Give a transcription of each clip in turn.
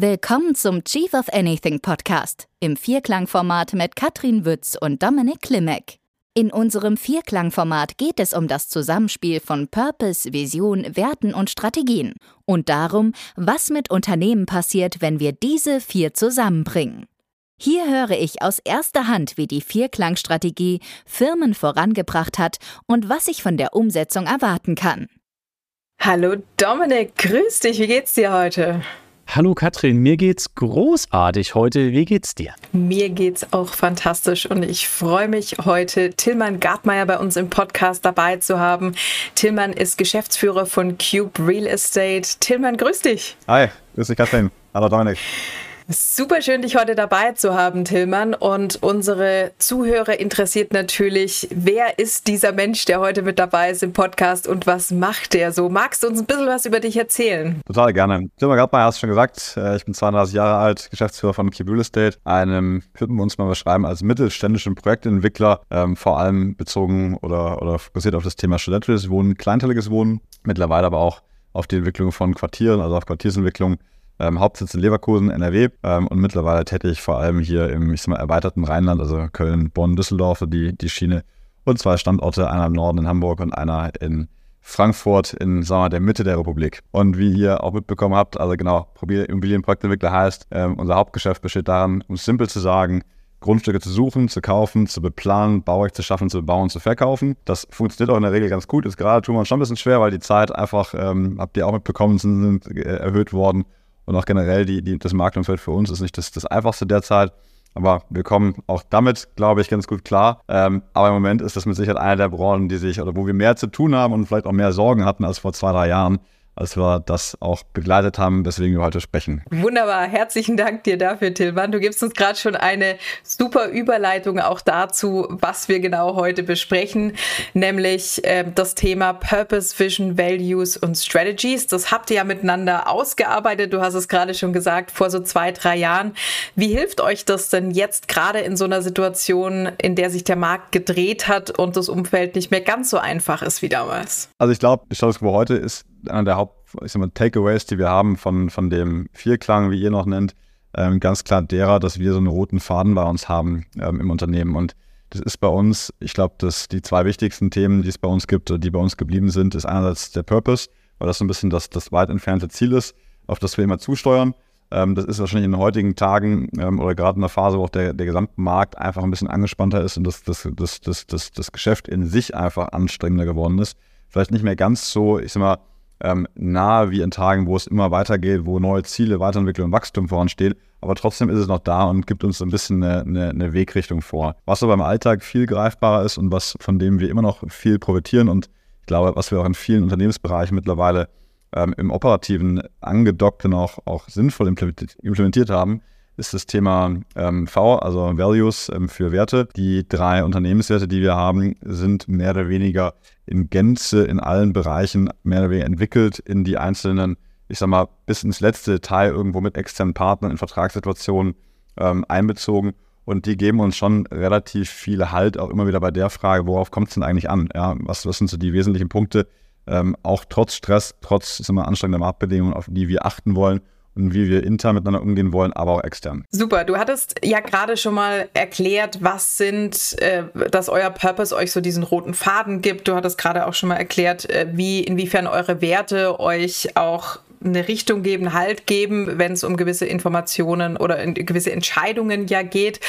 Willkommen zum Chief of Anything Podcast im Vierklangformat mit Katrin Wütz und Dominik Klimek. In unserem Vierklangformat geht es um das Zusammenspiel von Purpose, Vision, Werten und Strategien und darum, was mit Unternehmen passiert, wenn wir diese vier zusammenbringen. Hier höre ich aus erster Hand, wie die Vierklangstrategie Firmen vorangebracht hat und was ich von der Umsetzung erwarten kann. Hallo Dominik, grüß dich, wie geht's dir heute? Hallo Katrin, mir geht's großartig heute. Wie geht's dir? Mir geht's auch fantastisch und ich freue mich heute, Tillmann Gartmeier bei uns im Podcast dabei zu haben. Tillmann ist Geschäftsführer von Cube Real Estate. Tillmann, grüß dich. Hi, grüß dich Katrin. Hallo Dominik. Super schön, dich heute dabei zu haben, Tillmann. Und unsere Zuhörer interessiert natürlich, wer ist dieser Mensch, der heute mit dabei ist im Podcast und was macht der so? Magst du uns ein bisschen was über dich erzählen? Total gerne. Tillmann Gartmeier hast du schon gesagt. Äh, ich bin 32 Jahre alt, Geschäftsführer von Real Estate, einem, würden wir uns mal beschreiben, als mittelständischen Projektentwickler, ähm, vor allem bezogen oder, oder fokussiert auf das Thema studentisches Wohnen, kleinteiliges Wohnen, mittlerweile aber auch auf die Entwicklung von Quartieren, also auf Quartiersentwicklung ähm, Hauptsitz in Leverkusen, NRW ähm, und mittlerweile tätig vor allem hier im ich sag mal, erweiterten Rheinland, also Köln, Bonn, Düsseldorf, die, die Schiene und zwei Standorte, einer im Norden in Hamburg und einer in Frankfurt in sagen wir, der Mitte der Republik. Und wie ihr auch mitbekommen habt, also genau, Immobilienprojektentwickler heißt, ähm, unser Hauptgeschäft besteht darin, um es simpel zu sagen, Grundstücke zu suchen, zu kaufen, zu beplanen, Baurecht zu schaffen, zu bauen, zu verkaufen. Das funktioniert auch in der Regel ganz gut. Ist gerade tun wir schon ein bisschen schwer, weil die Zeit einfach, ähm, habt ihr auch mitbekommen, sind, sind äh, erhöht worden und auch generell die, die, das Marktumfeld für uns ist nicht das, das einfachste derzeit. Aber wir kommen auch damit, glaube ich, ganz gut klar. Ähm, aber im Moment ist das mit Sicherheit eine der Branchen, die sich oder wo wir mehr zu tun haben und vielleicht auch mehr Sorgen hatten als vor zwei, drei Jahren als wir das auch begleitet haben, weswegen wir heute sprechen. Wunderbar, herzlichen Dank dir dafür, Tilman. Du gibst uns gerade schon eine super Überleitung auch dazu, was wir genau heute besprechen, nämlich äh, das Thema Purpose, Vision, Values und Strategies. Das habt ihr ja miteinander ausgearbeitet. Du hast es gerade schon gesagt, vor so zwei, drei Jahren. Wie hilft euch das denn jetzt gerade in so einer Situation, in der sich der Markt gedreht hat und das Umfeld nicht mehr ganz so einfach ist wie damals? Also ich glaube, Status quo heute ist einer der Haupt ich sag mal, Takeaways, die wir haben von, von dem Vierklang, wie ihr noch nennt, ähm, ganz klar derer, dass wir so einen roten Faden bei uns haben ähm, im Unternehmen. Und das ist bei uns, ich glaube, dass die zwei wichtigsten Themen, die es bei uns gibt, die bei uns geblieben sind, ist einerseits der Purpose, weil das so ein bisschen das, das weit entfernte Ziel ist, auf das wir immer zusteuern. Ähm, das ist wahrscheinlich in den heutigen Tagen ähm, oder gerade in der Phase, wo auch der, der gesamte Markt einfach ein bisschen angespannter ist und das, das, das, das, das, das Geschäft in sich einfach anstrengender geworden ist. Vielleicht nicht mehr ganz so, ich sag mal, ähm, nahe wie in Tagen, wo es immer weitergeht, wo neue Ziele, Weiterentwicklung und Wachstum voransteht. Aber trotzdem ist es noch da und gibt uns ein bisschen eine, eine, eine Wegrichtung vor. Was aber im Alltag viel greifbarer ist und was von dem wir immer noch viel profitieren und ich glaube, was wir auch in vielen Unternehmensbereichen mittlerweile ähm, im Operativen angedockt und auch, auch sinnvoll implementiert haben, ist das Thema ähm, V, also Values ähm, für Werte. Die drei Unternehmenswerte, die wir haben, sind mehr oder weniger in Gänze in allen Bereichen mehr oder weniger entwickelt in die einzelnen, ich sag mal, bis ins letzte Detail irgendwo mit externen Partnern in Vertragssituationen ähm, einbezogen. Und die geben uns schon relativ viel Halt, auch immer wieder bei der Frage, worauf kommt es denn eigentlich an? Ja, was, was sind so die wesentlichen Punkte, ähm, auch trotz Stress, trotz ich anstrengender Marktbedingungen, auf die wir achten wollen und wie wir intern miteinander umgehen wollen, aber auch extern. Super, du hattest ja gerade schon mal erklärt, was sind, äh, dass euer Purpose euch so diesen roten Faden gibt. Du hattest gerade auch schon mal erklärt, äh, wie inwiefern eure Werte euch auch eine Richtung geben, Halt geben, wenn es um gewisse Informationen oder gewisse Entscheidungen ja geht.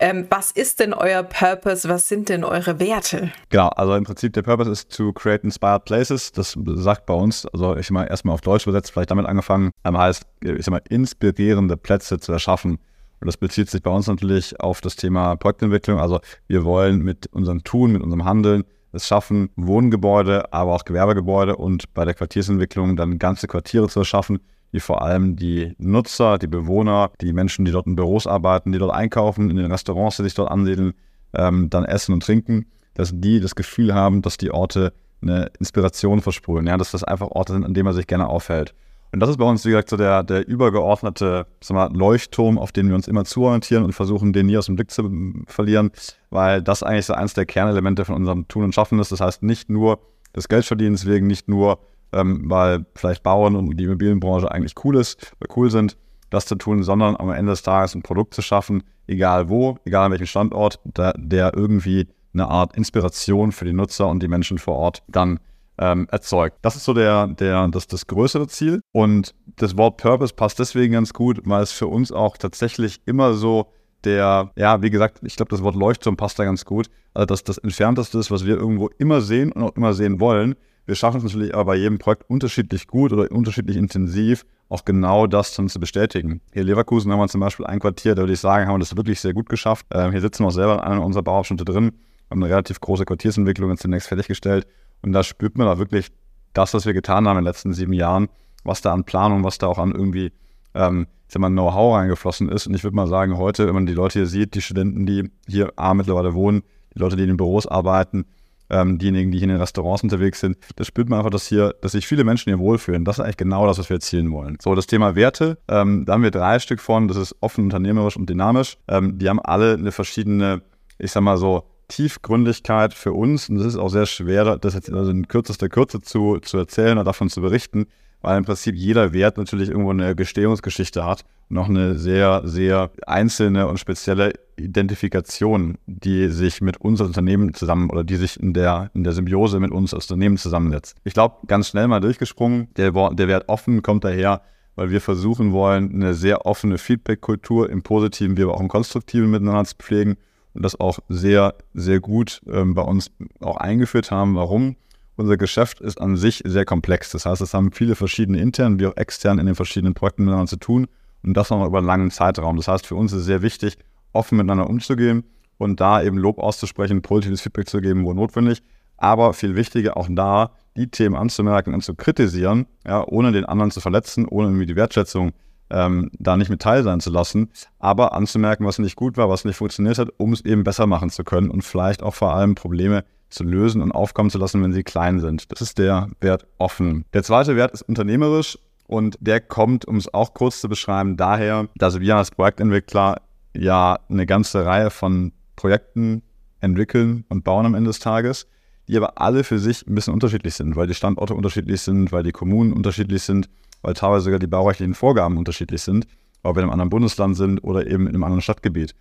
Ähm, was ist denn euer Purpose? Was sind denn eure Werte? Genau, also im Prinzip der Purpose ist to create inspired places. Das sagt bei uns, also ich mal erstmal auf Deutsch übersetzt, vielleicht damit angefangen, ähm, heißt, ich sag mal, inspirierende Plätze zu erschaffen. Und das bezieht sich bei uns natürlich auf das Thema Projektentwicklung. Also wir wollen mit unserem Tun, mit unserem Handeln es schaffen, Wohngebäude, aber auch Gewerbegebäude und bei der Quartiersentwicklung dann ganze Quartiere zu erschaffen, die vor allem die Nutzer, die Bewohner, die Menschen, die dort in Büros arbeiten, die dort einkaufen, in den Restaurants, die sich dort ansiedeln, ähm, dann essen und trinken, dass die das Gefühl haben, dass die Orte eine Inspiration versprühen, ja, dass das einfach Orte sind, an denen man sich gerne aufhält. Und das ist bei uns, wie gesagt, so der, der übergeordnete mal, Leuchtturm, auf den wir uns immer zuorientieren und versuchen, den nie aus dem Blick zu verlieren, weil das eigentlich so eins der Kernelemente von unserem Tun und Schaffen ist. Das heißt, nicht nur des Geldverdienens wegen, nicht nur, ähm, weil vielleicht Bauern und die Immobilienbranche eigentlich cool ist, cool sind, das zu tun, sondern am Ende des Tages ein Produkt zu schaffen, egal wo, egal an welchem Standort, der, der irgendwie eine Art Inspiration für die Nutzer und die Menschen vor Ort dann ähm, erzeugt. Das ist so der, der, das, das größere Ziel. Und das Wort Purpose passt deswegen ganz gut, weil es für uns auch tatsächlich immer so der, ja, wie gesagt, ich glaube, das Wort Leuchtturm passt da ganz gut. Also das, das Entfernteste ist, was wir irgendwo immer sehen und auch immer sehen wollen. Wir schaffen es natürlich aber bei jedem Projekt unterschiedlich gut oder unterschiedlich intensiv, auch genau das dann zu bestätigen. Hier in Leverkusen haben wir zum Beispiel ein Quartier, da würde ich sagen, haben wir das wirklich sehr gut geschafft. Ähm, hier sitzen wir auch selber in einer unserer Bauabschnitte drin, haben eine relativ große Quartiersentwicklung jetzt zunächst fertiggestellt. Und da spürt man da wirklich das, was wir getan haben in den letzten sieben Jahren, was da an Planung, was da auch an irgendwie ähm, ich mal, Know-how reingeflossen ist. Und ich würde mal sagen, heute, wenn man die Leute hier sieht, die Studenten, die hier A, mittlerweile wohnen, die Leute, die in den Büros arbeiten, ähm, diejenigen, die hier in den Restaurants unterwegs sind, da spürt man einfach, dass hier, dass sich viele Menschen hier wohlfühlen. Das ist eigentlich genau das, was wir erzielen wollen. So, das Thema Werte, ähm, da haben wir drei Stück von, das ist offen, unternehmerisch und dynamisch. Ähm, die haben alle eine verschiedene, ich sag mal so, Tiefgründigkeit für uns. Und das ist auch sehr schwer, das jetzt also in kürzester Kürze zu, zu erzählen oder davon zu berichten weil im Prinzip jeder Wert natürlich irgendwo eine Gestehungsgeschichte hat und auch eine sehr, sehr einzelne und spezielle Identifikation, die sich mit uns als Unternehmen zusammen oder die sich in der, in der Symbiose mit uns als Unternehmen zusammensetzt. Ich glaube, ganz schnell mal durchgesprungen, der, der Wert offen kommt daher, weil wir versuchen wollen, eine sehr offene Feedback-Kultur im Positiven wie aber auch im Konstruktiven miteinander zu pflegen und das auch sehr, sehr gut ähm, bei uns auch eingeführt haben. Warum? unser Geschäft ist an sich sehr komplex. Das heißt, es haben viele verschiedene intern wie auch extern in den verschiedenen Projekten miteinander zu tun und das noch über einen langen Zeitraum. Das heißt, für uns ist es sehr wichtig, offen miteinander umzugehen und da eben Lob auszusprechen, positives Feedback zu geben, wo notwendig. Aber viel wichtiger auch da, die Themen anzumerken und zu kritisieren, ja, ohne den anderen zu verletzen, ohne irgendwie die Wertschätzung ähm, da nicht mit teil sein zu lassen, aber anzumerken, was nicht gut war, was nicht funktioniert hat, um es eben besser machen zu können und vielleicht auch vor allem Probleme zu lösen und aufkommen zu lassen, wenn sie klein sind. Das ist der Wert offen. Der zweite Wert ist unternehmerisch und der kommt, um es auch kurz zu beschreiben, daher, dass wir als Projektentwickler ja eine ganze Reihe von Projekten entwickeln und bauen am Ende des Tages, die aber alle für sich ein bisschen unterschiedlich sind, weil die Standorte unterschiedlich sind, weil die Kommunen unterschiedlich sind, weil teilweise sogar die baurechtlichen Vorgaben unterschiedlich sind, ob wir in einem anderen Bundesland sind oder eben in einem anderen Stadtgebiet.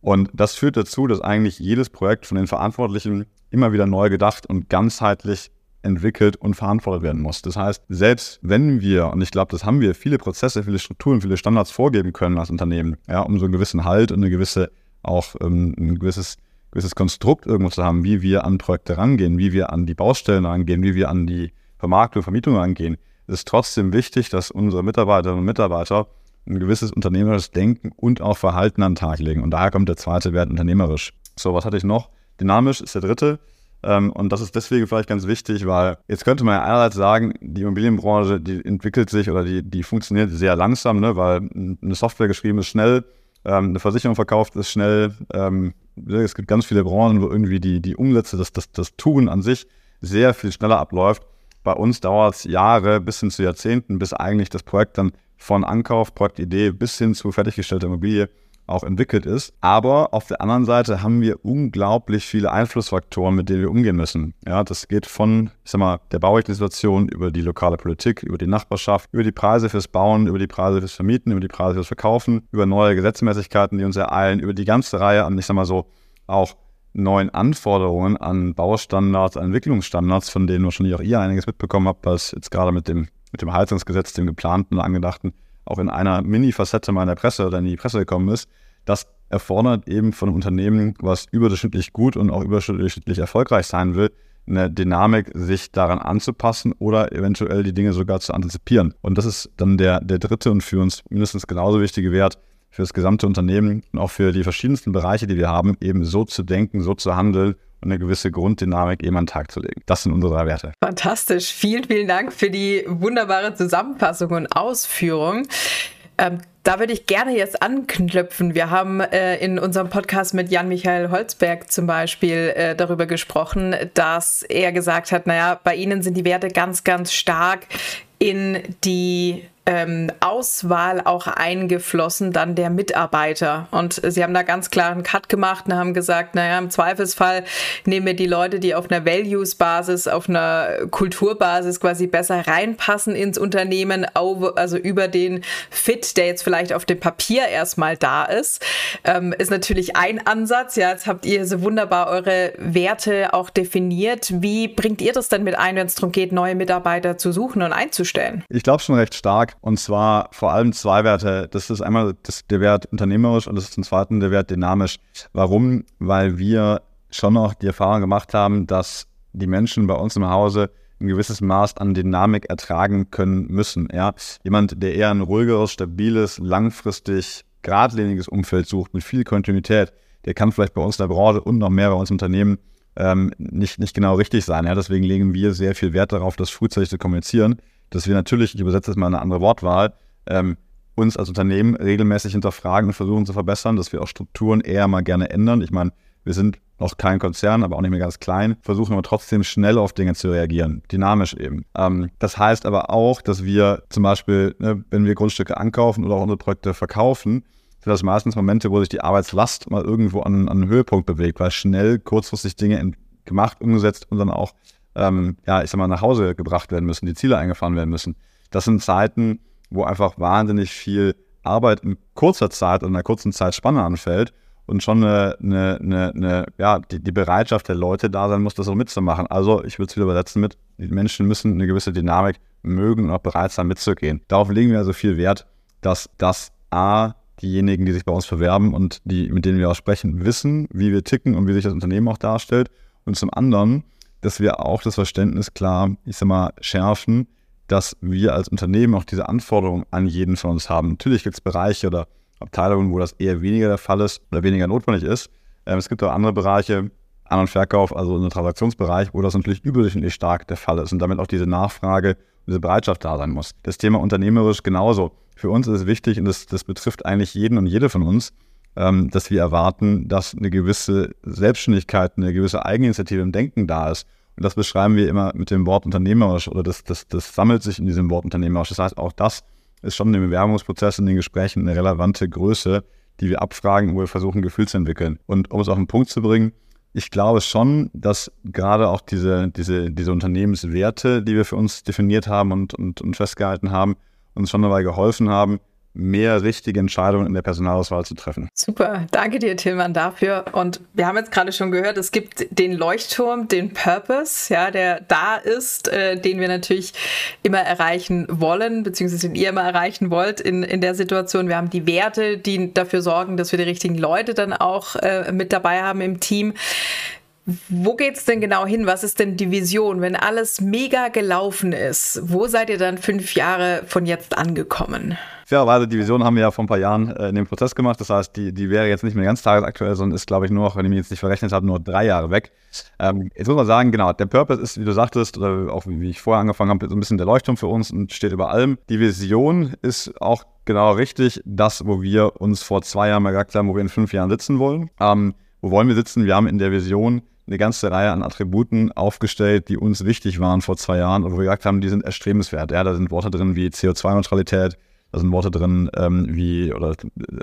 Und das führt dazu, dass eigentlich jedes Projekt von den Verantwortlichen immer wieder neu gedacht und ganzheitlich entwickelt und verantwortet werden muss. Das heißt, selbst wenn wir, und ich glaube, das haben wir, viele Prozesse, viele Strukturen, viele Standards vorgeben können als Unternehmen, ja, um so einen gewissen Halt und eine gewisse, auch ähm, ein gewisses, gewisses Konstrukt irgendwo zu haben, wie wir an Projekte rangehen, wie wir an die Baustellen rangehen, wie wir an die Vermarktung, Vermietung rangehen, ist trotzdem wichtig, dass unsere Mitarbeiterinnen und Mitarbeiter ein gewisses unternehmerisches Denken und auch Verhalten an den Tag legen. Und daher kommt der zweite Wert unternehmerisch. So, was hatte ich noch? Dynamisch ist der dritte. Ähm, und das ist deswegen vielleicht ganz wichtig, weil jetzt könnte man ja einerseits sagen, die Immobilienbranche, die entwickelt sich oder die, die funktioniert sehr langsam, ne, weil eine Software geschrieben ist schnell, ähm, eine Versicherung verkauft ist schnell. Ähm, es gibt ganz viele Branchen, wo irgendwie die, die Umsätze, das, das, das Tun an sich sehr viel schneller abläuft. Bei uns dauert es Jahre bis hin zu Jahrzehnten, bis eigentlich das Projekt dann von Ankauf, Projektidee bis hin zu fertiggestellter Immobilie auch entwickelt ist. Aber auf der anderen Seite haben wir unglaublich viele Einflussfaktoren, mit denen wir umgehen müssen. Ja, das geht von, ich sag mal, der Situation über die lokale Politik, über die Nachbarschaft, über die Preise fürs Bauen, über die Preise fürs Vermieten, über die Preise fürs Verkaufen, über neue Gesetzmäßigkeiten, die uns ereilen, über die ganze Reihe an, ich sag mal so, auch neuen Anforderungen an Baustandards, an Entwicklungsstandards, von denen wahrscheinlich auch ihr einiges mitbekommen habt, was jetzt gerade mit dem mit dem Heizungsgesetz, dem geplanten und angedachten, auch in einer Mini-Facette meiner Presse oder in die Presse gekommen ist, das erfordert eben von Unternehmen, was überdurchschnittlich gut und auch überdurchschnittlich erfolgreich sein will, eine Dynamik, sich daran anzupassen oder eventuell die Dinge sogar zu antizipieren. Und das ist dann der, der dritte und für uns mindestens genauso wichtige Wert für das gesamte Unternehmen und auch für die verschiedensten Bereiche, die wir haben, eben so zu denken, so zu handeln und eine gewisse Grunddynamik eben an den Tag zu legen. Das sind unsere drei Werte. Fantastisch. Vielen, vielen Dank für die wunderbare Zusammenfassung und Ausführung. Ähm, da würde ich gerne jetzt anknüpfen. Wir haben äh, in unserem Podcast mit Jan-Michael Holzberg zum Beispiel äh, darüber gesprochen, dass er gesagt hat, naja, bei Ihnen sind die Werte ganz, ganz stark in die ähm, Auswahl auch eingeflossen, dann der Mitarbeiter. Und Sie haben da ganz klar einen Cut gemacht und haben gesagt, naja, im Zweifelsfall nehmen wir die Leute, die auf einer Values-Basis, auf einer Kulturbasis quasi besser reinpassen ins Unternehmen, also über den Fit, der jetzt vielleicht auf dem Papier erstmal da ist, ähm, ist natürlich ein Ansatz. Ja, jetzt habt ihr so wunderbar eure Werte auch definiert. Wie bringt ihr das denn mit ein, wenn es darum geht, neue Mitarbeiter zu suchen und einzustellen? Ich glaube schon recht stark. Und zwar vor allem zwei Werte. Das ist einmal das, der Wert unternehmerisch und das ist zum Zweiten der Wert dynamisch. Warum? Weil wir schon noch die Erfahrung gemacht haben, dass die Menschen bei uns im Hause ein gewisses Maß an Dynamik ertragen können müssen. Ja? Jemand, der eher ein ruhigeres, stabiles, langfristig geradliniges Umfeld sucht mit viel Kontinuität, der kann vielleicht bei uns in der Branche und noch mehr bei uns im Unternehmen ähm, nicht, nicht genau richtig sein. Ja? Deswegen legen wir sehr viel Wert darauf, das frühzeitig zu kommunizieren, dass wir natürlich, ich übersetze jetzt mal eine andere Wortwahl, ähm, uns als Unternehmen regelmäßig hinterfragen und versuchen zu verbessern, dass wir auch Strukturen eher mal gerne ändern. Ich meine, wir sind noch kein Konzern, aber auch nicht mehr ganz klein, versuchen aber trotzdem schnell auf Dinge zu reagieren, dynamisch eben. Ähm, das heißt aber auch, dass wir zum Beispiel, ne, wenn wir Grundstücke ankaufen oder auch unsere Projekte verkaufen, sind das meistens Momente, wo sich die Arbeitslast mal irgendwo an, an einen Höhepunkt bewegt, weil schnell, kurzfristig Dinge gemacht, umgesetzt und dann auch, ähm, ja, ich sag mal, nach Hause gebracht werden müssen, die Ziele eingefahren werden müssen. Das sind Zeiten, wo einfach wahnsinnig viel Arbeit in kurzer Zeit und in einer kurzen Zeitspanne anfällt und schon eine, eine, eine, eine ja, die, die, Bereitschaft der Leute da sein muss, das auch mitzumachen. Also ich würde es wieder übersetzen mit, die Menschen müssen eine gewisse Dynamik mögen und auch bereit sein mitzugehen. Darauf legen wir also viel Wert, dass das A, diejenigen, die sich bei uns bewerben und die, mit denen wir auch sprechen, wissen, wie wir ticken und wie sich das Unternehmen auch darstellt. Und zum anderen, dass wir auch das Verständnis klar, ich sag mal, schärfen, dass wir als Unternehmen auch diese Anforderungen an jeden von uns haben. Natürlich gibt es Bereiche oder Abteilungen, wo das eher weniger der Fall ist oder weniger notwendig ist. Ähm, es gibt auch andere Bereiche, An- und Verkauf, also einen Transaktionsbereich, wo das natürlich überdurchschnittlich stark der Fall ist und damit auch diese Nachfrage, diese Bereitschaft da sein muss. Das Thema unternehmerisch genauso. Für uns ist es wichtig und das, das betrifft eigentlich jeden und jede von uns, ähm, dass wir erwarten, dass eine gewisse Selbstständigkeit, eine gewisse Eigeninitiative im Denken da ist. Und das beschreiben wir immer mit dem Wort unternehmerisch oder das, das, das sammelt sich in diesem Wort unternehmerisch. Das heißt, auch das ist schon im Bewerbungsprozess, in den Gesprächen eine relevante Größe, die wir abfragen, wo wir versuchen, Gefühl zu entwickeln. Und um es auf den Punkt zu bringen, ich glaube schon, dass gerade auch diese, diese, diese Unternehmenswerte, die wir für uns definiert haben und, und, und festgehalten haben, uns schon dabei geholfen haben, mehr richtige Entscheidungen in der Personalauswahl zu treffen. Super, danke dir, Tillmann, dafür. Und wir haben jetzt gerade schon gehört, es gibt den Leuchtturm, den Purpose, ja, der da ist, äh, den wir natürlich immer erreichen wollen, beziehungsweise den ihr immer erreichen wollt in, in der Situation. Wir haben die Werte, die dafür sorgen, dass wir die richtigen Leute dann auch äh, mit dabei haben im Team. Wo geht es denn genau hin? Was ist denn die Vision? Wenn alles mega gelaufen ist, wo seid ihr dann fünf Jahre von jetzt angekommen? Fairerweise, die Vision haben wir ja vor ein paar Jahren äh, in dem Prozess gemacht. Das heißt, die, die wäre jetzt nicht mehr ganz tagesaktuell, sondern ist, glaube ich, nur noch, wenn ich mich jetzt nicht verrechnet habe, nur drei Jahre weg. Ähm, jetzt muss man sagen, genau, der Purpose ist, wie du sagtest, oder auch wie ich vorher angefangen habe, so ein bisschen der Leuchtturm für uns und steht über allem. Die Vision ist auch genau richtig, das, wo wir uns vor zwei Jahren mal gesagt haben, wo wir in fünf Jahren sitzen wollen. Ähm, wo wollen wir sitzen? Wir haben in der Vision eine ganze Reihe an Attributen aufgestellt, die uns wichtig waren vor zwei Jahren und wo wir gesagt haben, die sind erstrebenswert. Ja, da sind Worte drin wie CO2-Neutralität, da sind Worte drin ähm, wie oder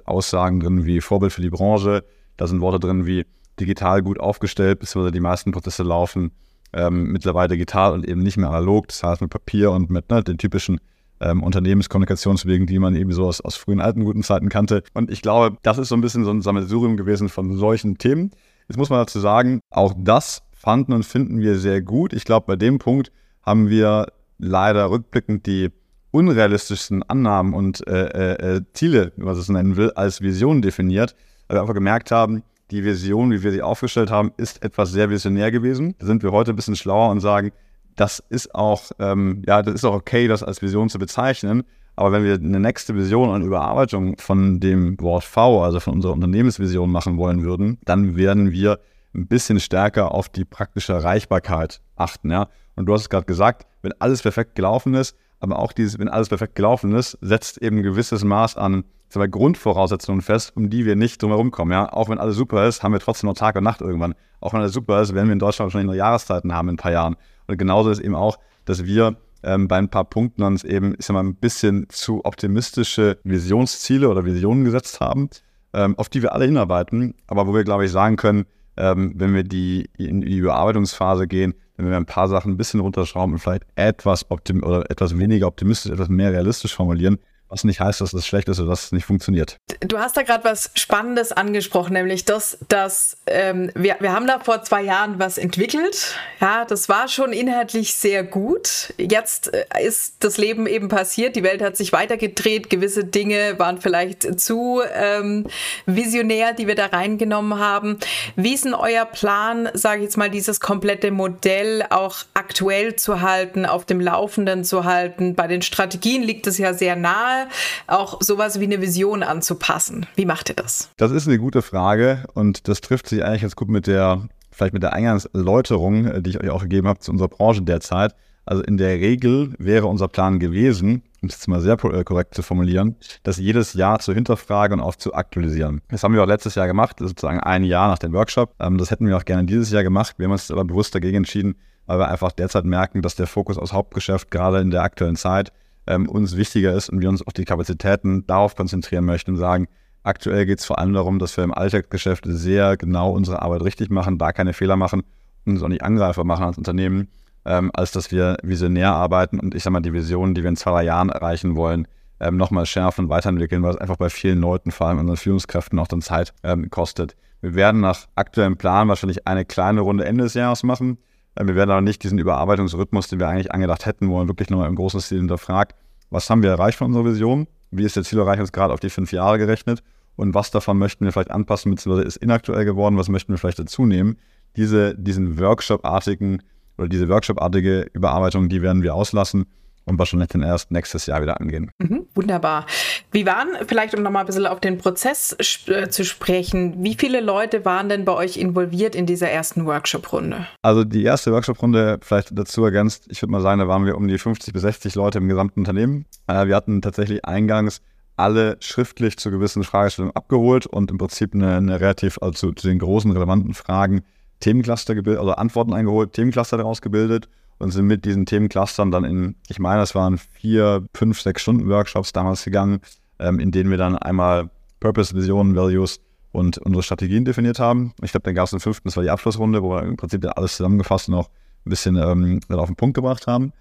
Aussagen drin wie Vorbild für die Branche, da sind Worte drin wie digital gut aufgestellt, beziehungsweise die meisten Prozesse laufen ähm, mittlerweile digital und eben nicht mehr analog, das heißt mit Papier und mit ne, den typischen ähm, Unternehmenskommunikationswegen, die man eben so aus, aus frühen alten guten Zeiten kannte. Und ich glaube, das ist so ein bisschen so ein Sammelsurium gewesen von solchen Themen. Jetzt muss man dazu sagen, auch das fanden und finden wir sehr gut. Ich glaube, bei dem Punkt haben wir leider rückblickend die unrealistischsten Annahmen und äh, äh, äh Ziele, was es nennen will, als Vision definiert, weil wir einfach gemerkt haben, die Vision, wie wir sie aufgestellt haben, ist etwas sehr visionär gewesen. Da sind wir heute ein bisschen schlauer und sagen, das ist auch, ähm, ja, das ist auch okay, das als Vision zu bezeichnen. Aber wenn wir eine nächste Vision und Überarbeitung von dem Wort V, also von unserer Unternehmensvision machen wollen würden, dann werden wir ein bisschen stärker auf die praktische Erreichbarkeit achten. Ja? Und du hast es gerade gesagt, wenn alles perfekt gelaufen ist, aber auch dieses, wenn alles perfekt gelaufen ist, setzt eben ein gewisses Maß an zwei Grundvoraussetzungen fest, um die wir nicht drumherum kommen. Ja? Auch wenn alles super ist, haben wir trotzdem noch Tag und Nacht irgendwann. Auch wenn alles super ist, werden wir in Deutschland wahrscheinlich noch Jahreszeiten haben in ein paar Jahren. Und genauso ist eben auch, dass wir ähm, bei ein paar Punkten uns eben, ich sag mal, ein bisschen zu optimistische Visionsziele oder Visionen gesetzt haben, ähm, auf die wir alle hinarbeiten, aber wo wir, glaube ich, sagen können, ähm, wenn wir die in die Überarbeitungsphase gehen, wenn wir ein paar Sachen ein bisschen runterschrauben und vielleicht etwas optim oder etwas weniger optimistisch, etwas mehr realistisch formulieren, was nicht heißt, dass das schlecht ist oder dass es nicht funktioniert. Du hast da gerade was Spannendes angesprochen, nämlich das, dass ähm, wir, wir haben da vor zwei Jahren was entwickelt. Ja, das war schon inhaltlich sehr gut. Jetzt äh, ist das Leben eben passiert, die Welt hat sich weitergedreht, gewisse Dinge waren vielleicht zu ähm, visionär, die wir da reingenommen haben. Wie ist denn euer Plan, sage ich jetzt mal, dieses komplette Modell auch aktuell zu halten, auf dem Laufenden zu halten? Bei den Strategien liegt es ja sehr nahe auch sowas wie eine Vision anzupassen. Wie macht ihr das? Das ist eine gute Frage und das trifft sich eigentlich ganz gut mit der, vielleicht mit der Eingangserläuterung, äh, die ich euch auch gegeben habe zu unserer Branche derzeit. Also in der Regel wäre unser Plan gewesen, um es jetzt mal sehr äh, korrekt zu formulieren, das jedes Jahr zu hinterfragen und auch zu aktualisieren. Das haben wir auch letztes Jahr gemacht, sozusagen ein Jahr nach dem Workshop. Ähm, das hätten wir auch gerne dieses Jahr gemacht. Wir haben uns aber bewusst dagegen entschieden, weil wir einfach derzeit merken, dass der Fokus aufs Hauptgeschäft gerade in der aktuellen Zeit ähm, uns wichtiger ist und wir uns auf die Kapazitäten darauf konzentrieren möchten und sagen, aktuell geht es vor allem darum, dass wir im Alltagsgeschäft sehr genau unsere Arbeit richtig machen, da keine Fehler machen und uns auch nicht Angreifer machen als Unternehmen, ähm, als dass wir visionär arbeiten und ich sage mal, die Vision, die wir in zwei, Jahren erreichen wollen, ähm, nochmal schärfen und weiterentwickeln, weil es einfach bei vielen Leuten, vor allem unseren Führungskräften, auch dann Zeit ähm, kostet. Wir werden nach aktuellem Plan wahrscheinlich eine kleine Runde Ende des Jahres machen. Wir werden aber nicht diesen Überarbeitungsrhythmus, den wir eigentlich angedacht hätten, wo man wirklich nochmal im großen Stil hinterfragt, was haben wir erreicht von unserer Vision, wie ist der Zielerreichungsgrad auf die fünf Jahre gerechnet? Und was davon möchten wir vielleicht anpassen, beziehungsweise ist inaktuell geworden, was möchten wir vielleicht dazu nehmen. Diese, diesen Workshop-artigen oder diese Workshop-artige Überarbeitung, die werden wir auslassen und wahrscheinlich dann erst nächstes Jahr wieder angehen. Mhm, wunderbar. Wie waren, vielleicht um nochmal ein bisschen auf den Prozess äh, zu sprechen, wie viele Leute waren denn bei euch involviert in dieser ersten Workshop-Runde? Also die erste Workshop-Runde, vielleicht dazu ergänzt, ich würde mal sagen, da waren wir um die 50 bis 60 Leute im gesamten Unternehmen. Äh, wir hatten tatsächlich eingangs alle schriftlich zu gewissen Fragestellungen abgeholt und im Prinzip eine, eine relativ, also zu, zu den großen relevanten Fragen Themencluster gebildet, also Antworten eingeholt, Themencluster daraus gebildet und sind mit diesen Themenclustern dann in, ich meine, es waren vier, fünf, sechs Stunden Workshops damals gegangen, ähm, in denen wir dann einmal Purpose, Visionen, Values und unsere Strategien definiert haben. Ich glaube, dann gab es einen fünften, das war die Abschlussrunde, wo wir im Prinzip alles zusammengefasst und auch ein bisschen ähm, auf den Punkt gebracht haben.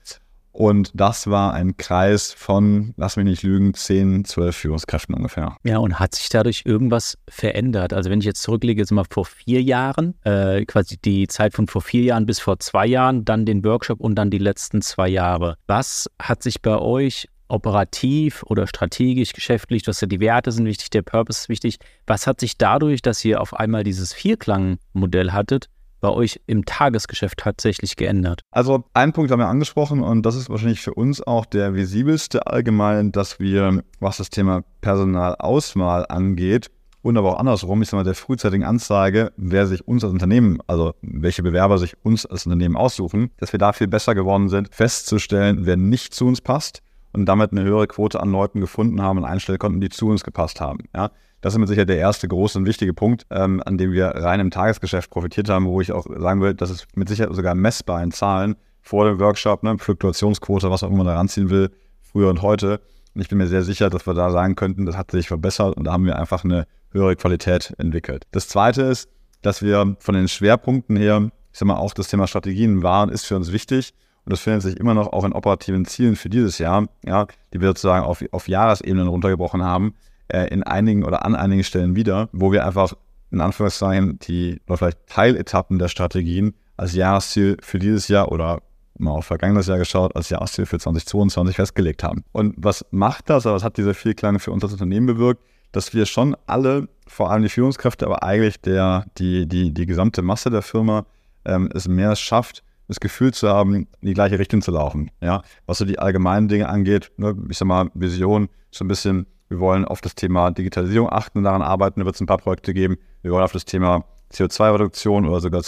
Und das war ein Kreis von, lass mich nicht lügen, 10, 12 Führungskräften ungefähr. Ja, und hat sich dadurch irgendwas verändert? Also wenn ich jetzt zurücklege, jetzt mal vor vier Jahren, äh, quasi die Zeit von vor vier Jahren bis vor zwei Jahren, dann den Workshop und dann die letzten zwei Jahre. Was hat sich bei euch operativ oder strategisch, geschäftlich, du hast ja die Werte sind wichtig, der Purpose ist wichtig. Was hat sich dadurch, dass ihr auf einmal dieses Vierklang-Modell hattet, bei euch im Tagesgeschäft tatsächlich geändert? Also einen Punkt haben wir angesprochen und das ist wahrscheinlich für uns auch der visibelste allgemein, dass wir, was das Thema Personalauswahl angeht, und aber auch andersrum, ich sage mal, der frühzeitigen Anzeige, wer sich uns als Unternehmen, also welche Bewerber sich uns als Unternehmen aussuchen, dass wir da viel besser geworden sind, festzustellen, wer nicht zu uns passt und damit eine höhere Quote an Leuten gefunden haben und einstellen konnten, die zu uns gepasst haben. Ja? Das ist mit Sicherheit der erste große und wichtige Punkt, ähm, an dem wir rein im Tagesgeschäft profitiert haben, wo ich auch sagen will, das ist mit Sicherheit sogar messbar in Zahlen vor dem Workshop, ne, Fluktuationsquote, was auch immer man da ranziehen will, früher und heute. Und ich bin mir sehr sicher, dass wir da sagen könnten, das hat sich verbessert und da haben wir einfach eine höhere Qualität entwickelt. Das zweite ist, dass wir von den Schwerpunkten her, ich sag mal, auch das Thema Strategien waren, ist für uns wichtig. Und das findet sich immer noch auch in operativen Zielen für dieses Jahr, ja, die wir sozusagen auf, auf Jahresebenen runtergebrochen haben, äh, in einigen oder an einigen Stellen wieder, wo wir einfach in Anführungszeichen die oder vielleicht Teiletappen der Strategien als Jahresziel für dieses Jahr oder mal auf vergangenes Jahr geschaut, als Jahresziel für 2022 festgelegt haben. Und was macht das, was hat dieser Vielklang für uns als Unternehmen bewirkt? Dass wir schon alle, vor allem die Führungskräfte, aber eigentlich der, die, die, die gesamte Masse der Firma ähm, es mehr schafft, das Gefühl zu haben, in die gleiche Richtung zu laufen. Ja? Was so die allgemeinen Dinge angeht, ne, ich sag mal, Vision, so ein bisschen wir wollen auf das Thema Digitalisierung achten und daran arbeiten. Da wird es ein paar Projekte geben. Wir wollen auf das Thema CO2-Reduktion oder sogar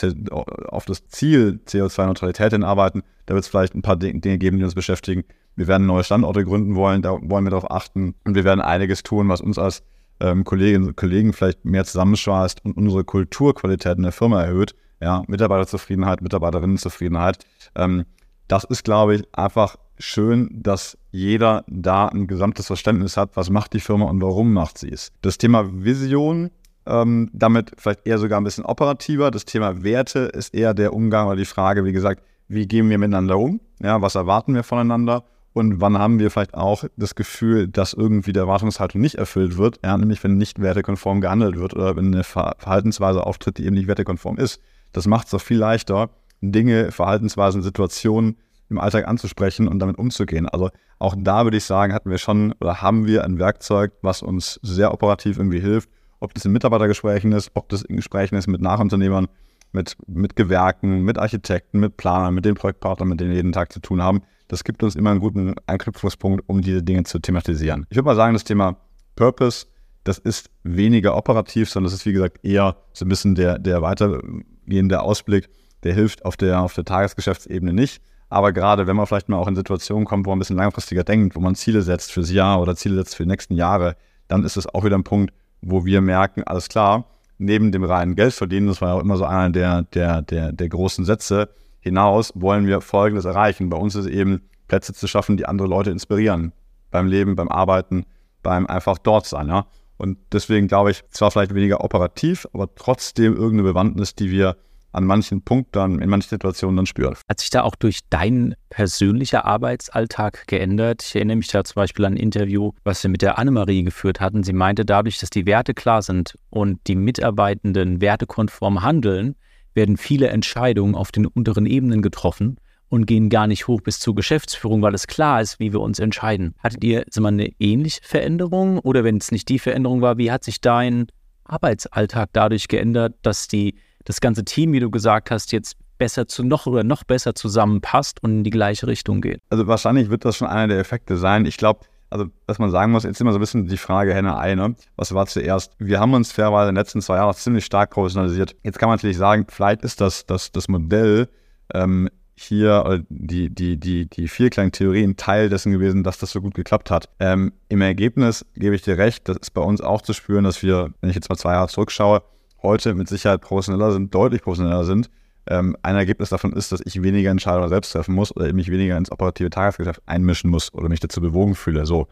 auf das Ziel CO2-Neutralität hinarbeiten. Da wird es vielleicht ein paar Dinge geben, die uns beschäftigen. Wir werden neue Standorte gründen wollen, da wollen wir darauf achten. Und wir werden einiges tun, was uns als ähm, Kolleginnen und Kollegen vielleicht mehr zusammenschweißt und unsere Kulturqualität in der Firma erhöht. Ja, Mitarbeiterzufriedenheit, Mitarbeiterinnenzufriedenheit. Ähm, das ist, glaube ich, einfach schön, dass jeder da ein gesamtes Verständnis hat, was macht die Firma und warum macht sie es. Das Thema Vision, ähm, damit vielleicht eher sogar ein bisschen operativer. Das Thema Werte ist eher der Umgang oder die Frage, wie gesagt, wie gehen wir miteinander um? Ja, was erwarten wir voneinander? Und wann haben wir vielleicht auch das Gefühl, dass irgendwie der Erwartungshaltung nicht erfüllt wird, ja, nämlich wenn nicht wertekonform gehandelt wird oder wenn eine Verhaltensweise auftritt, die eben nicht wertekonform ist. Das macht es doch viel leichter, Dinge, Verhaltensweisen, Situationen im Alltag anzusprechen und damit umzugehen. Also auch da würde ich sagen, hatten wir schon oder haben wir ein Werkzeug, was uns sehr operativ irgendwie hilft. Ob das in Mitarbeitergesprächen ist, ob das in Gesprächen ist mit Nachunternehmern, mit, mit Gewerken, mit Architekten, mit Planern, mit den Projektpartnern, mit denen wir jeden Tag zu tun haben. Das gibt uns immer einen guten Anknüpfungspunkt, um diese Dinge zu thematisieren. Ich würde mal sagen, das Thema Purpose, das ist weniger operativ, sondern das ist, wie gesagt, eher so ein bisschen der, der weitergehende Ausblick. Der hilft auf der, auf der Tagesgeschäftsebene nicht. Aber gerade wenn man vielleicht mal auch in Situationen kommt, wo man ein bisschen langfristiger denkt, wo man Ziele setzt fürs Jahr oder Ziele setzt für die nächsten Jahre, dann ist es auch wieder ein Punkt, wo wir merken, alles klar, neben dem reinen Geldverdienen, das war ja auch immer so einer der, der, der, der großen Sätze, hinaus wollen wir Folgendes erreichen. Bei uns ist es eben, Plätze zu schaffen, die andere Leute inspirieren. Beim Leben, beim Arbeiten, beim einfach dort sein. Ja? Und deswegen glaube ich, zwar vielleicht weniger operativ, aber trotzdem irgendeine Bewandtnis, die wir an manchen Punkten, in manchen Situationen dann spüren. Hat sich da auch durch deinen persönlicher Arbeitsalltag geändert? Ich erinnere mich da zum Beispiel an ein Interview, was wir mit der Annemarie geführt hatten. Sie meinte, dadurch, dass die Werte klar sind und die Mitarbeitenden wertekonform handeln, werden viele Entscheidungen auf den unteren Ebenen getroffen und gehen gar nicht hoch bis zur Geschäftsführung, weil es klar ist, wie wir uns entscheiden. Hattet ihr mal eine ähnliche Veränderung oder wenn es nicht die Veränderung war, wie hat sich dein Arbeitsalltag dadurch geändert, dass die das ganze Team, wie du gesagt hast, jetzt besser zu noch oder noch besser zusammenpasst und in die gleiche Richtung geht? Also wahrscheinlich wird das schon einer der Effekte sein. Ich glaube, also was man sagen muss, jetzt immer so ein bisschen die Frage Henne-Ei, ne? Was war zuerst? Wir haben uns fairerweise in den letzten zwei Jahren ziemlich stark professionalisiert. Jetzt kann man natürlich sagen, vielleicht ist das, das, das Modell ähm, hier äh, die, die, die, die Vierklang-Theorie ein Teil dessen gewesen, dass das so gut geklappt hat. Ähm, Im Ergebnis gebe ich dir recht, das ist bei uns auch zu spüren, dass wir, wenn ich jetzt mal zwei Jahre zurückschaue, heute mit Sicherheit professioneller sind, deutlich professioneller sind. Ähm, ein Ergebnis davon ist, dass ich weniger Entscheidungen selbst treffen muss oder mich weniger ins operative Tagesgeschäft einmischen muss oder mich dazu bewogen fühle. So,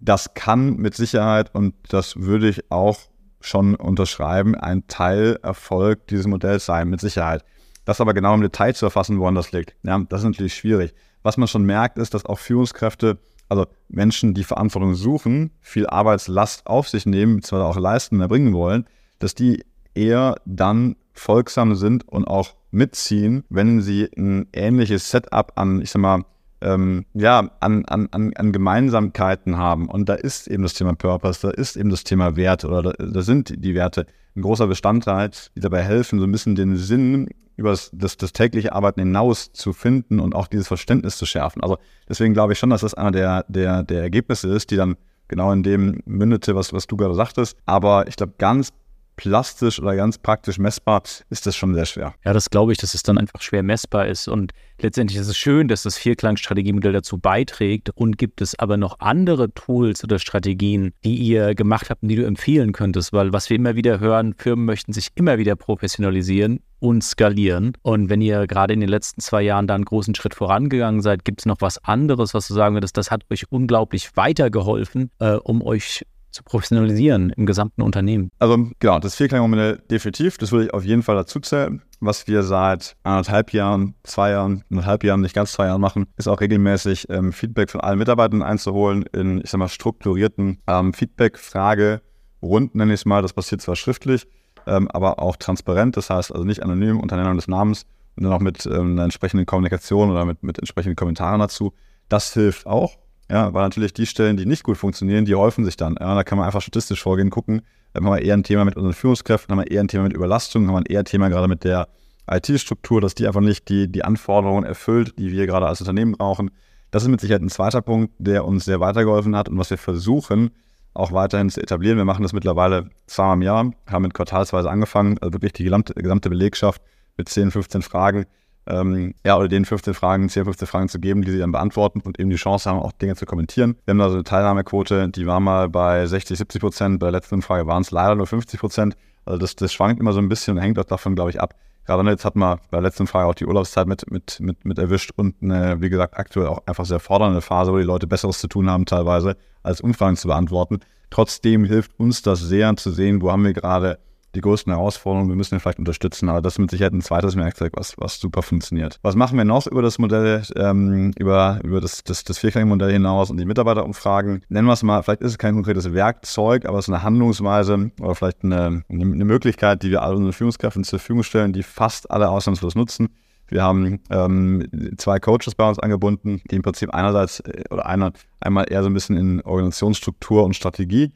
das kann mit Sicherheit und das würde ich auch schon unterschreiben, ein Teilerfolg dieses Modells sein, mit Sicherheit. Das aber genau im Detail zu erfassen, woran das liegt, ja, das ist natürlich schwierig. Was man schon merkt, ist, dass auch Führungskräfte, also Menschen, die Verantwortung suchen, viel Arbeitslast auf sich nehmen, beziehungsweise auch leisten und erbringen wollen, dass die eher dann folgsam sind und auch mitziehen, wenn sie ein ähnliches Setup an, ich sag mal, ähm, ja, an, an, an, Gemeinsamkeiten haben. Und da ist eben das Thema Purpose, da ist eben das Thema Wert oder da, da sind die Werte ein großer Bestandteil, die dabei helfen, so ein bisschen den Sinn über das, das, das, tägliche Arbeiten hinaus zu finden und auch dieses Verständnis zu schärfen. Also deswegen glaube ich schon, dass das einer der, der, der Ergebnisse ist, die dann genau in dem mündete, was, was du gerade sagtest. Aber ich glaube, ganz plastisch oder ganz praktisch messbar ist das schon sehr schwer. Ja, das glaube ich, dass es dann einfach schwer messbar ist. Und letztendlich ist es schön, dass das Vierklang-Strategiemodell dazu beiträgt. Und gibt es aber noch andere Tools oder Strategien, die ihr gemacht habt und die du empfehlen könntest? Weil was wir immer wieder hören, Firmen möchten sich immer wieder professionalisieren und skalieren. Und wenn ihr gerade in den letzten zwei Jahren da einen großen Schritt vorangegangen seid, gibt es noch was anderes, was du sagen würdest, das hat euch unglaublich weitergeholfen, äh, um euch zu professionalisieren im gesamten Unternehmen? Also genau, das Vierklangmodell definitiv, das würde ich auf jeden Fall dazu zählen. Was wir seit anderthalb Jahren, zwei Jahren, anderthalb Jahren, nicht ganz zwei Jahren machen, ist auch regelmäßig ähm, Feedback von allen Mitarbeitern einzuholen in, ich sag mal, strukturierten ähm, Feedback-Frage-Runden, nenne ich es mal. Das passiert zwar schriftlich, ähm, aber auch transparent, das heißt also nicht anonym unter Nennung des Namens und dann auch mit ähm, einer entsprechenden Kommunikation oder mit, mit entsprechenden Kommentaren dazu. Das hilft auch. Ja, weil natürlich die Stellen, die nicht gut funktionieren, die häufen sich dann. Ja, da kann man einfach statistisch vorgehen, gucken. Dann haben wir eher ein Thema mit unseren Führungskräften, haben wir eher ein Thema mit Überlastung, haben wir eher ein Thema gerade mit der IT-Struktur, dass die einfach nicht die, die Anforderungen erfüllt, die wir gerade als Unternehmen brauchen. Das ist mit Sicherheit ein zweiter Punkt, der uns sehr weitergeholfen hat und was wir versuchen, auch weiterhin zu etablieren. Wir machen das mittlerweile zweimal im Jahr, haben mit quartalsweise angefangen, also wirklich die gesamte, gesamte Belegschaft mit 10, 15 Fragen ähm, ja, oder den 15 Fragen, 10, 15 Fragen zu geben, die sie dann beantworten und eben die Chance haben, auch Dinge zu kommentieren. Wir haben da so eine Teilnahmequote, die war mal bei 60, 70 Prozent, bei der letzten Frage waren es leider nur 50 Prozent. Also das, das schwankt immer so ein bisschen und hängt auch davon, glaube ich, ab, Gerade jetzt hat man bei der letzten Frage auch die Urlaubszeit mit, mit, mit, mit erwischt und eine, wie gesagt, aktuell auch einfach sehr fordernde Phase, wo die Leute Besseres zu tun haben teilweise, als Umfragen zu beantworten. Trotzdem hilft uns das sehr zu sehen, wo haben wir gerade die größten Herausforderungen. Wir müssen ihn vielleicht unterstützen, aber das ist mit Sicherheit ein zweites Werkzeug, was, was super funktioniert. Was machen wir noch über das Modell, ähm, über, über das, das, das Vierklang-Modell hinaus und die Mitarbeiterumfragen? Nennen wir es mal, vielleicht ist es kein konkretes Werkzeug, aber es ist eine Handlungsweise oder vielleicht eine, eine Möglichkeit, die wir all unseren Führungskräften zur Verfügung stellen, die fast alle ausnahmslos nutzen. Wir haben ähm, zwei Coaches bei uns angebunden, die im Prinzip einerseits äh, oder einer, einmal eher so ein bisschen in Organisationsstruktur und Strategie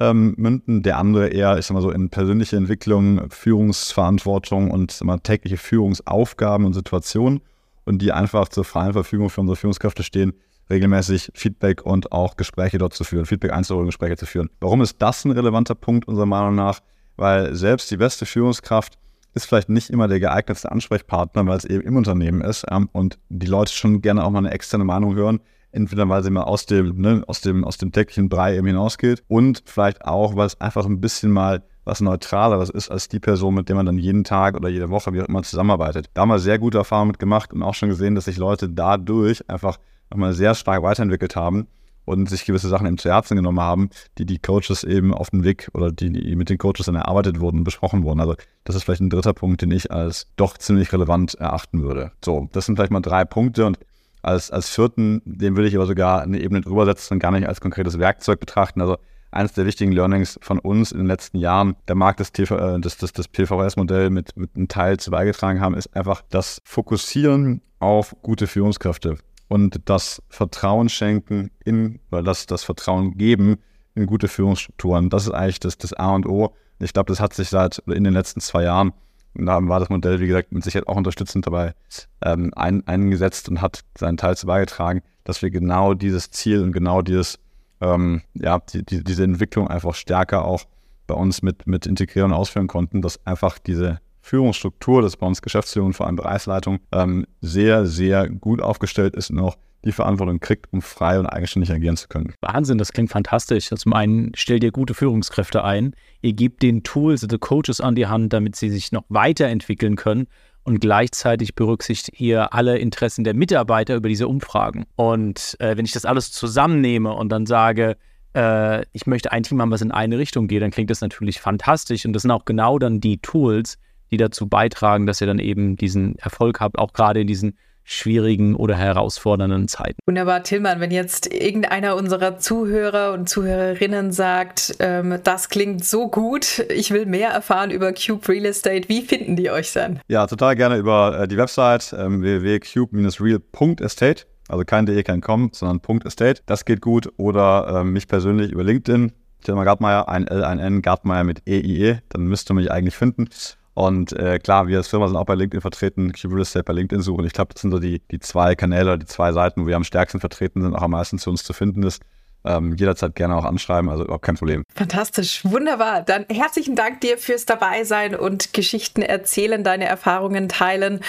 ähm, münden, der andere eher, ich sag mal so, in persönliche Entwicklung, Führungsverantwortung und mal, tägliche Führungsaufgaben und Situationen und die einfach zur freien Verfügung für unsere Führungskräfte stehen, regelmäßig Feedback und auch Gespräche dort zu führen, Feedback-Einzelgespräche zu führen. Warum ist das ein relevanter Punkt unserer Meinung nach? Weil selbst die beste Führungskraft ist vielleicht nicht immer der geeignetste Ansprechpartner, weil es eben im Unternehmen ist ähm, und die Leute schon gerne auch mal eine externe Meinung hören. Entweder weil sie mal aus dem, ne, aus dem, aus dem täglichen Brei eben hinausgeht und vielleicht auch, weil es einfach ein bisschen mal was Neutraleres ist als die Person, mit der man dann jeden Tag oder jede Woche, wie auch immer, zusammenarbeitet. Da haben wir sehr gute Erfahrungen mit gemacht und auch schon gesehen, dass sich Leute dadurch einfach nochmal sehr stark weiterentwickelt haben und sich gewisse Sachen eben zu Herzen genommen haben, die die Coaches eben auf den Weg oder die, die mit den Coaches dann erarbeitet wurden, besprochen wurden. Also das ist vielleicht ein dritter Punkt, den ich als doch ziemlich relevant erachten würde. So, das sind vielleicht mal drei Punkte und als, als vierten, den würde ich aber sogar eine Ebene drüber setzen und gar nicht als konkretes Werkzeug betrachten. Also eines der wichtigen Learnings von uns in den letzten Jahren, der Markt des, TV, äh, des, des, des PVS-Modell mit, mit einem Teil zu beigetragen haben, ist einfach das Fokussieren auf gute Führungskräfte und das Vertrauen schenken in, oder das, das Vertrauen geben in gute Führungsstrukturen. Das ist eigentlich das, das A und O. Ich glaube, das hat sich seit in den letzten zwei Jahren, da war das Modell, wie gesagt, mit Sicherheit auch unterstützend dabei ähm, ein, eingesetzt und hat seinen Teil zu beigetragen, dass wir genau dieses Ziel und genau dieses, ähm, ja, die, die, diese Entwicklung einfach stärker auch bei uns mit, mit integrieren und ausführen konnten, dass einfach diese Führungsstruktur, das ist bei uns Geschäftsführung vor allem Bereichsleitung, ähm, sehr, sehr gut aufgestellt ist und auch die Verantwortung kriegt, um frei und eigenständig agieren zu können. Wahnsinn, das klingt fantastisch. Zum einen stellt ihr gute Führungskräfte ein, ihr gebt den Tools, die Coaches an die Hand, damit sie sich noch weiterentwickeln können und gleichzeitig berücksichtigt ihr alle Interessen der Mitarbeiter über diese Umfragen. Und äh, wenn ich das alles zusammennehme und dann sage, äh, ich möchte ein Team haben, was in eine Richtung geht, dann klingt das natürlich fantastisch. Und das sind auch genau dann die Tools, die dazu beitragen, dass ihr dann eben diesen Erfolg habt, auch gerade in diesen schwierigen oder herausfordernden Zeiten. Wunderbar, Tillmann, wenn jetzt irgendeiner unserer Zuhörer und Zuhörerinnen sagt, ähm, das klingt so gut, ich will mehr erfahren über Cube Real Estate, wie finden die euch dann? Ja, total gerne über äh, die Website ähm, www.cube-real.estate, also kein de, kein com, sondern .estate. Das geht gut oder äh, mich persönlich über LinkedIn. Tillmann Gartmeier, ein L, ein N, Gartmeier mit EIE, dann müsst ihr mich eigentlich finden. Und äh, klar, wir als Firma sind auch bei LinkedIn vertreten, Cube Real Estate bei LinkedIn suchen. Ich glaube, das sind so die, die zwei Kanäle, die zwei Seiten, wo wir am stärksten vertreten sind, auch am meisten zu uns zu finden ist. Ähm, jederzeit gerne auch anschreiben, also überhaupt kein Problem. Fantastisch, wunderbar. Dann herzlichen Dank dir fürs Dabeisein und Geschichten erzählen, deine Erfahrungen teilen.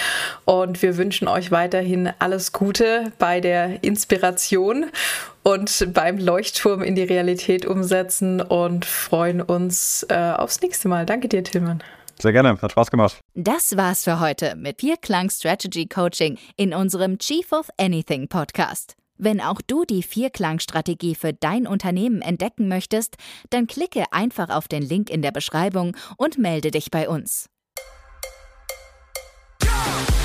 Und wir wünschen euch weiterhin alles Gute bei der Inspiration und beim Leuchtturm in die Realität umsetzen und freuen uns äh, aufs nächste Mal. Danke dir, Tillmann. Sehr gerne, hat Spaß gemacht. Das war's für heute mit Vierklang Strategy Coaching in unserem Chief of Anything Podcast. Wenn auch du die Vierklang-Strategie für dein Unternehmen entdecken möchtest, dann klicke einfach auf den Link in der Beschreibung und melde dich bei uns. Ja!